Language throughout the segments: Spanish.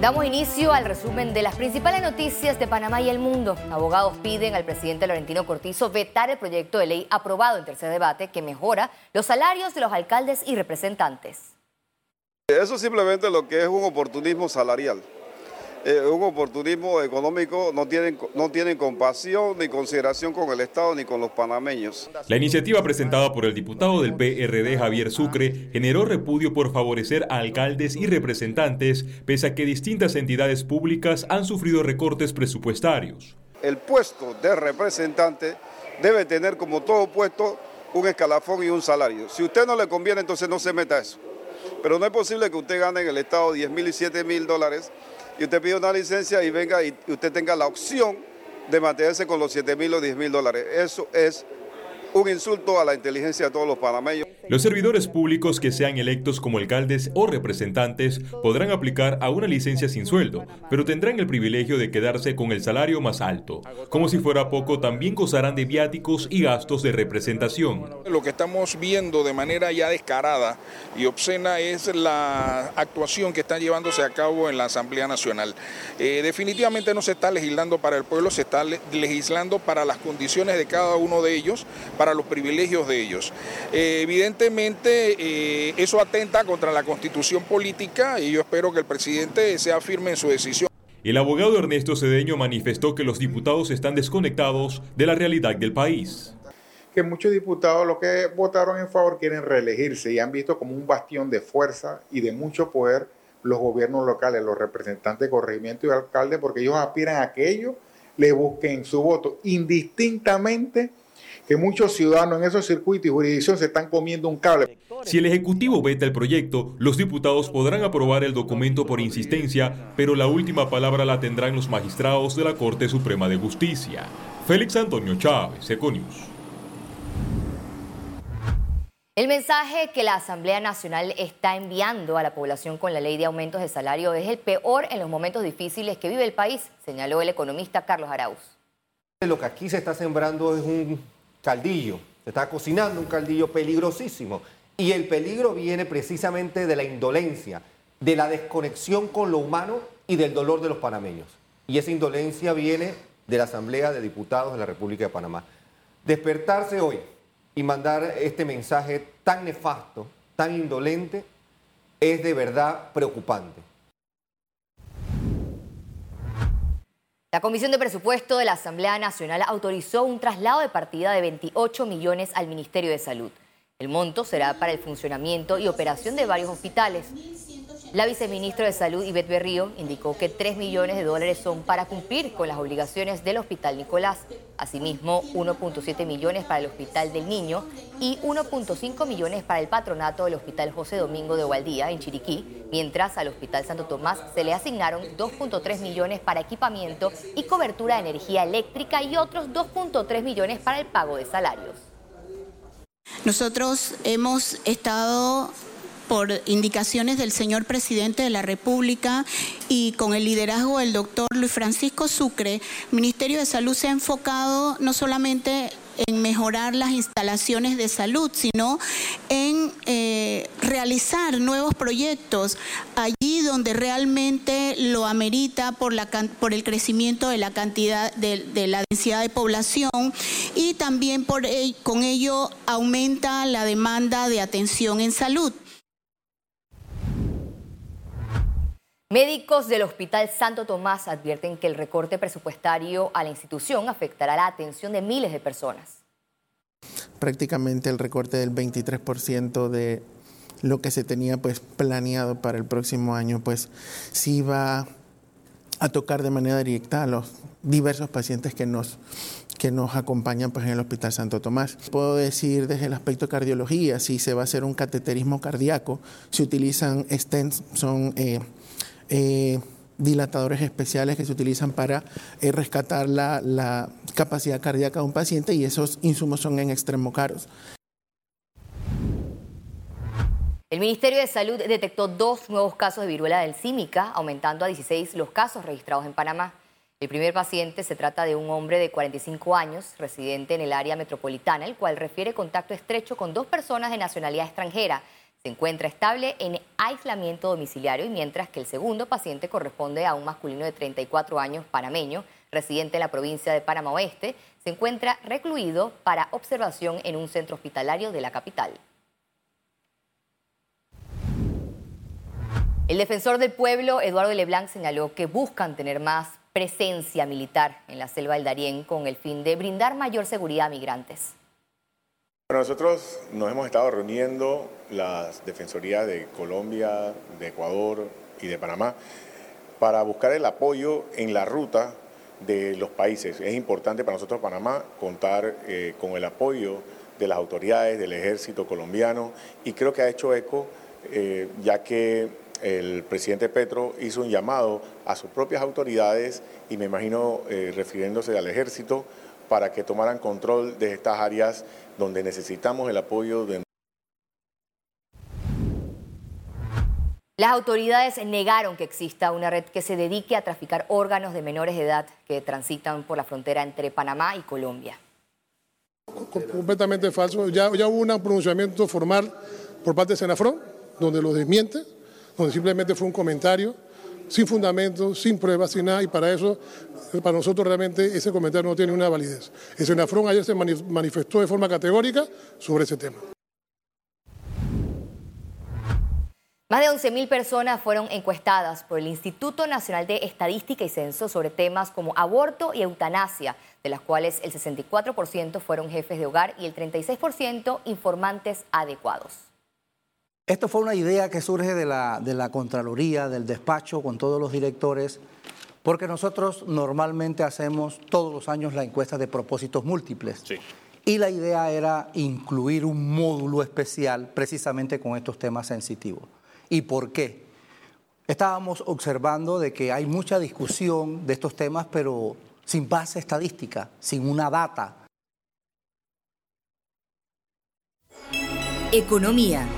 Damos inicio al resumen de las principales noticias de Panamá y el mundo. Abogados piden al presidente Laurentino Cortizo vetar el proyecto de ley aprobado en tercer debate que mejora los salarios de los alcaldes y representantes. Eso simplemente lo que es un oportunismo salarial. Eh, un oportunismo económico, no tienen, no tienen compasión ni consideración con el Estado ni con los panameños. La iniciativa presentada por el diputado del PRD Javier Sucre generó repudio por favorecer a alcaldes y representantes, pese a que distintas entidades públicas han sufrido recortes presupuestarios. El puesto de representante debe tener como todo puesto un escalafón y un salario. Si a usted no le conviene, entonces no se meta eso. Pero no es posible que usted gane en el Estado 10 mil y 7 mil dólares y usted pide una licencia y venga y usted tenga la opción de mantenerse con los 7 mil o 10 mil dólares. Eso es un insulto a la inteligencia de todos los panameños. Los servidores públicos que sean electos como alcaldes o representantes podrán aplicar a una licencia sin sueldo, pero tendrán el privilegio de quedarse con el salario más alto. Como si fuera poco, también gozarán de viáticos y gastos de representación. Lo que estamos viendo de manera ya descarada y obscena es la actuación que está llevándose a cabo en la Asamblea Nacional. Eh, definitivamente no se está legislando para el pueblo, se está legislando para las condiciones de cada uno de ellos, para los privilegios de ellos. Eh, evidentemente eh, eso atenta contra la constitución política y yo espero que el presidente sea firme en su decisión. El abogado Ernesto Cedeño manifestó que los diputados están desconectados de la realidad del país. Que muchos diputados los que votaron en favor quieren reelegirse y han visto como un bastión de fuerza y de mucho poder los gobiernos locales, los representantes de corregimiento y alcalde, porque ellos aspiran a que ellos le busquen su voto indistintamente que muchos ciudadanos en esos circuitos y jurisdicciones se están comiendo un cable. Si el Ejecutivo veta el proyecto, los diputados podrán aprobar el documento por insistencia, pero la última palabra la tendrán los magistrados de la Corte Suprema de Justicia. Félix Antonio Chávez, Econius. El mensaje que la Asamblea Nacional está enviando a la población con la ley de aumentos de salario es el peor en los momentos difíciles que vive el país, señaló el economista Carlos Arauz. Lo que aquí se está sembrando es un caldillo, se está cocinando un caldillo peligrosísimo. Y el peligro viene precisamente de la indolencia, de la desconexión con lo humano y del dolor de los panameños. Y esa indolencia viene de la Asamblea de Diputados de la República de Panamá. Despertarse hoy y mandar este mensaje tan nefasto, tan indolente, es de verdad preocupante. La Comisión de Presupuesto de la Asamblea Nacional autorizó un traslado de partida de 28 millones al Ministerio de Salud. El monto será para el funcionamiento y operación de varios hospitales. La viceministra de Salud, Ivette Berrío, indicó que 3 millones de dólares son para cumplir con las obligaciones del Hospital Nicolás. Asimismo, 1.7 millones para el Hospital del Niño y 1.5 millones para el patronato del Hospital José Domingo de Gualdía, en Chiriquí, mientras al Hospital Santo Tomás se le asignaron 2.3 millones para equipamiento y cobertura de energía eléctrica y otros 2.3 millones para el pago de salarios. Nosotros hemos estado por indicaciones del señor presidente de la República y con el liderazgo del doctor Luis Francisco Sucre, el Ministerio de Salud se ha enfocado no solamente en mejorar las instalaciones de salud, sino en eh, realizar nuevos proyectos allí donde realmente lo amerita por, la, por el crecimiento de la cantidad de, la densidad de población y también por, con ello aumenta la demanda de atención en salud. Médicos del Hospital Santo Tomás advierten que el recorte presupuestario a la institución afectará la atención de miles de personas. Prácticamente el recorte del 23% de lo que se tenía pues planeado para el próximo año pues sí va a tocar de manera directa a los diversos pacientes que nos que nos acompañan pues, en el Hospital Santo Tomás. Puedo decir desde el aspecto de cardiología, si se va a hacer un cateterismo cardíaco, se utilizan stents, son eh, eh, dilatadores especiales que se utilizan para eh, rescatar la, capacidad cardíaca de un paciente y esos insumos son en extremo caros. El Ministerio de Salud detectó dos nuevos casos de viruela del símica, aumentando a 16 los casos registrados en Panamá. El primer paciente se trata de un hombre de 45 años, residente en el área metropolitana, el cual refiere contacto estrecho con dos personas de nacionalidad extranjera se encuentra estable en aislamiento domiciliario y mientras que el segundo paciente corresponde a un masculino de 34 años panameño, residente en la provincia de Panamá Oeste, se encuentra recluido para observación en un centro hospitalario de la capital. El defensor del pueblo, Eduardo Leblanc, señaló que buscan tener más presencia militar en la selva del Darién con el fin de brindar mayor seguridad a migrantes. Bueno, nosotros nos hemos estado reuniendo las defensorías de Colombia, de Ecuador y de Panamá para buscar el apoyo en la ruta de los países. Es importante para nosotros Panamá contar eh, con el apoyo de las autoridades, del ejército colombiano y creo que ha hecho eco eh, ya que el presidente Petro hizo un llamado a sus propias autoridades y me imagino eh, refiriéndose al ejército para que tomaran control de estas áreas donde necesitamos el apoyo de... Las autoridades negaron que exista una red que se dedique a traficar órganos de menores de edad que transitan por la frontera entre Panamá y Colombia. Completamente falso. Ya, ya hubo un pronunciamiento formal por parte de Senafrón, donde lo desmiente, donde simplemente fue un comentario sin fundamento, sin pruebas, sin nada, y para eso, para nosotros realmente ese comentario no tiene una validez. El Senafrón ayer se manifestó de forma categórica sobre ese tema. Más de 11.000 personas fueron encuestadas por el Instituto Nacional de Estadística y Censo sobre temas como aborto y eutanasia, de las cuales el 64% fueron jefes de hogar y el 36% informantes adecuados. Esto fue una idea que surge de la, de la Contraloría, del despacho con todos los directores, porque nosotros normalmente hacemos todos los años la encuesta de propósitos múltiples. Y la idea era incluir un módulo especial precisamente con estos temas sensitivos. ¿Y por qué? Estábamos observando de que hay mucha discusión de estos temas, pero sin base estadística, sin una data. Economía.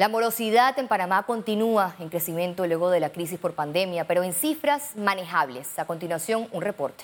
La morosidad en Panamá continúa en crecimiento luego de la crisis por pandemia, pero en cifras manejables. A continuación, un reporte.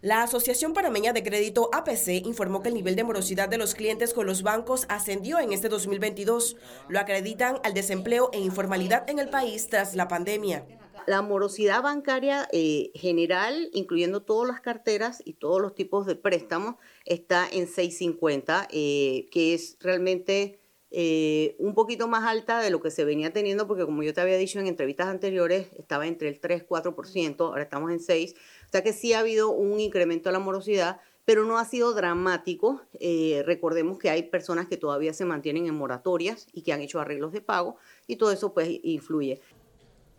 La Asociación Panameña de Crédito APC informó que el nivel de morosidad de los clientes con los bancos ascendió en este 2022. Lo acreditan al desempleo e informalidad en el país tras la pandemia. La morosidad bancaria eh, general, incluyendo todas las carteras y todos los tipos de préstamos, está en 650, eh, que es realmente eh, un poquito más alta de lo que se venía teniendo, porque como yo te había dicho en entrevistas anteriores, estaba entre el 3-4%, ahora estamos en 6%, o sea que sí ha habido un incremento de la morosidad, pero no ha sido dramático. Eh, recordemos que hay personas que todavía se mantienen en moratorias y que han hecho arreglos de pago, y todo eso pues influye.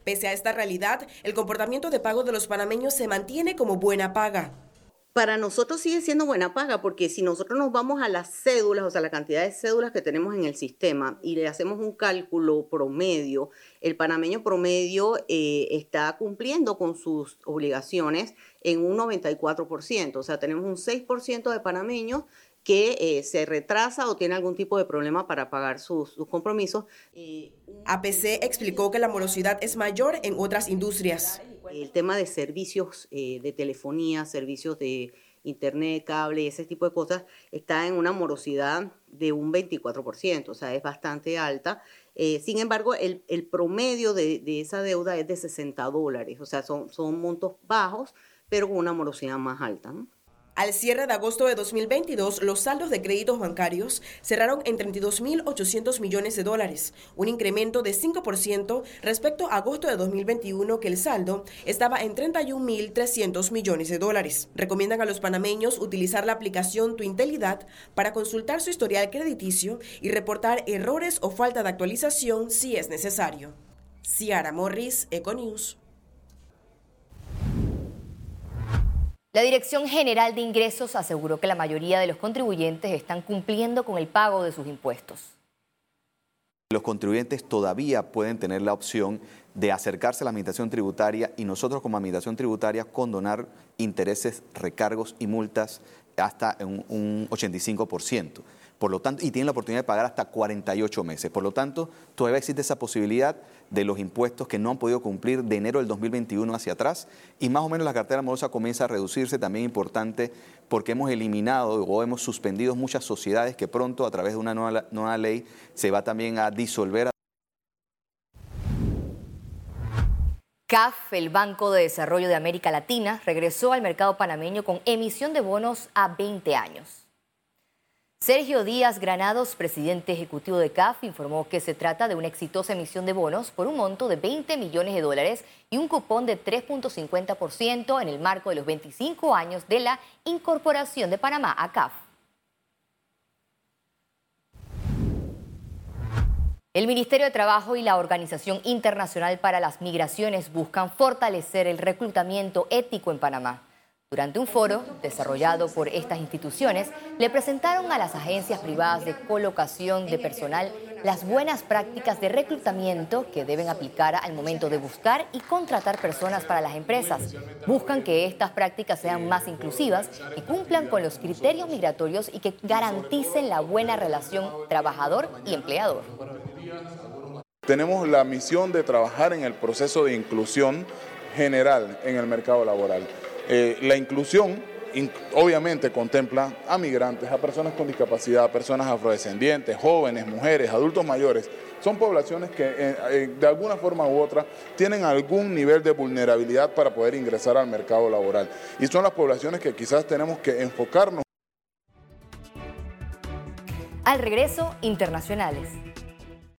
Pese a esta realidad, el comportamiento de pago de los panameños se mantiene como buena paga para nosotros sigue siendo buena paga porque si nosotros nos vamos a las cédulas, o sea, la cantidad de cédulas que tenemos en el sistema y le hacemos un cálculo promedio, el panameño promedio eh, está cumpliendo con sus obligaciones en un 94%, o sea, tenemos un 6% de panameños que eh, se retrasa o tiene algún tipo de problema para pagar sus, compromisos. APC explicó que la morosidad es mayor en otras industrias el tema de servicios eh, de telefonía, servicios de internet, cable, ese tipo de cosas, está en una morosidad de un 24%, o sea, es bastante alta. Eh, sin embargo, el, promedio de, de, esa deuda es de 60 dólares, o sea, son, son montos bajos, pero con una morosidad más alta. ¿no? Al cierre de agosto de 2022, los saldos de créditos bancarios cerraron en 32.800 millones de dólares, un incremento de 5% respecto a agosto de 2021, que el saldo estaba en 31.300 millones de dólares. Recomiendan a los panameños utilizar la aplicación Tu Intelidad para consultar su historial crediticio y reportar errores o falta de actualización si es necesario. Ciara Morris, Econews. La Dirección General de Ingresos aseguró que la mayoría de los contribuyentes están cumpliendo con el pago de sus impuestos. Los contribuyentes todavía pueden tener la opción de acercarse a la administración tributaria y nosotros como administración tributaria condonar intereses, recargos y multas hasta un, un 85%. Por lo tanto, y tienen la oportunidad de pagar hasta 48 meses. Por lo tanto, todavía existe esa posibilidad de los impuestos que no han podido cumplir de enero del 2021 hacia atrás y más o menos la cartera morosa comienza a reducirse, también importante porque hemos eliminado o hemos suspendido muchas sociedades que pronto a través de una nueva, nueva ley se va también a disolver. CAF, el Banco de Desarrollo de América Latina, regresó al mercado panameño con emisión de bonos a 20 años. Sergio Díaz Granados, presidente ejecutivo de CAF, informó que se trata de una exitosa emisión de bonos por un monto de 20 millones de dólares y un cupón de 3.50% en el marco de los 25 años de la incorporación de Panamá a CAF. El Ministerio de Trabajo y la Organización Internacional para las Migraciones buscan fortalecer el reclutamiento ético en Panamá. Durante un foro desarrollado por estas instituciones, le presentaron a las agencias privadas de colocación de personal las buenas prácticas de reclutamiento que deben aplicar al momento de buscar y contratar personas para las empresas. Buscan que estas prácticas sean más inclusivas y cumplan con los criterios migratorios y que garanticen la buena relación trabajador y empleador. Tenemos la misión de trabajar en el proceso de inclusión general en el mercado laboral. Eh, la inclusión obviamente contempla a migrantes, a personas con discapacidad, a personas afrodescendientes, jóvenes, mujeres, adultos mayores. Son poblaciones que eh, eh, de alguna forma u otra tienen algún nivel de vulnerabilidad para poder ingresar al mercado laboral. Y son las poblaciones que quizás tenemos que enfocarnos. Al regreso, internacionales.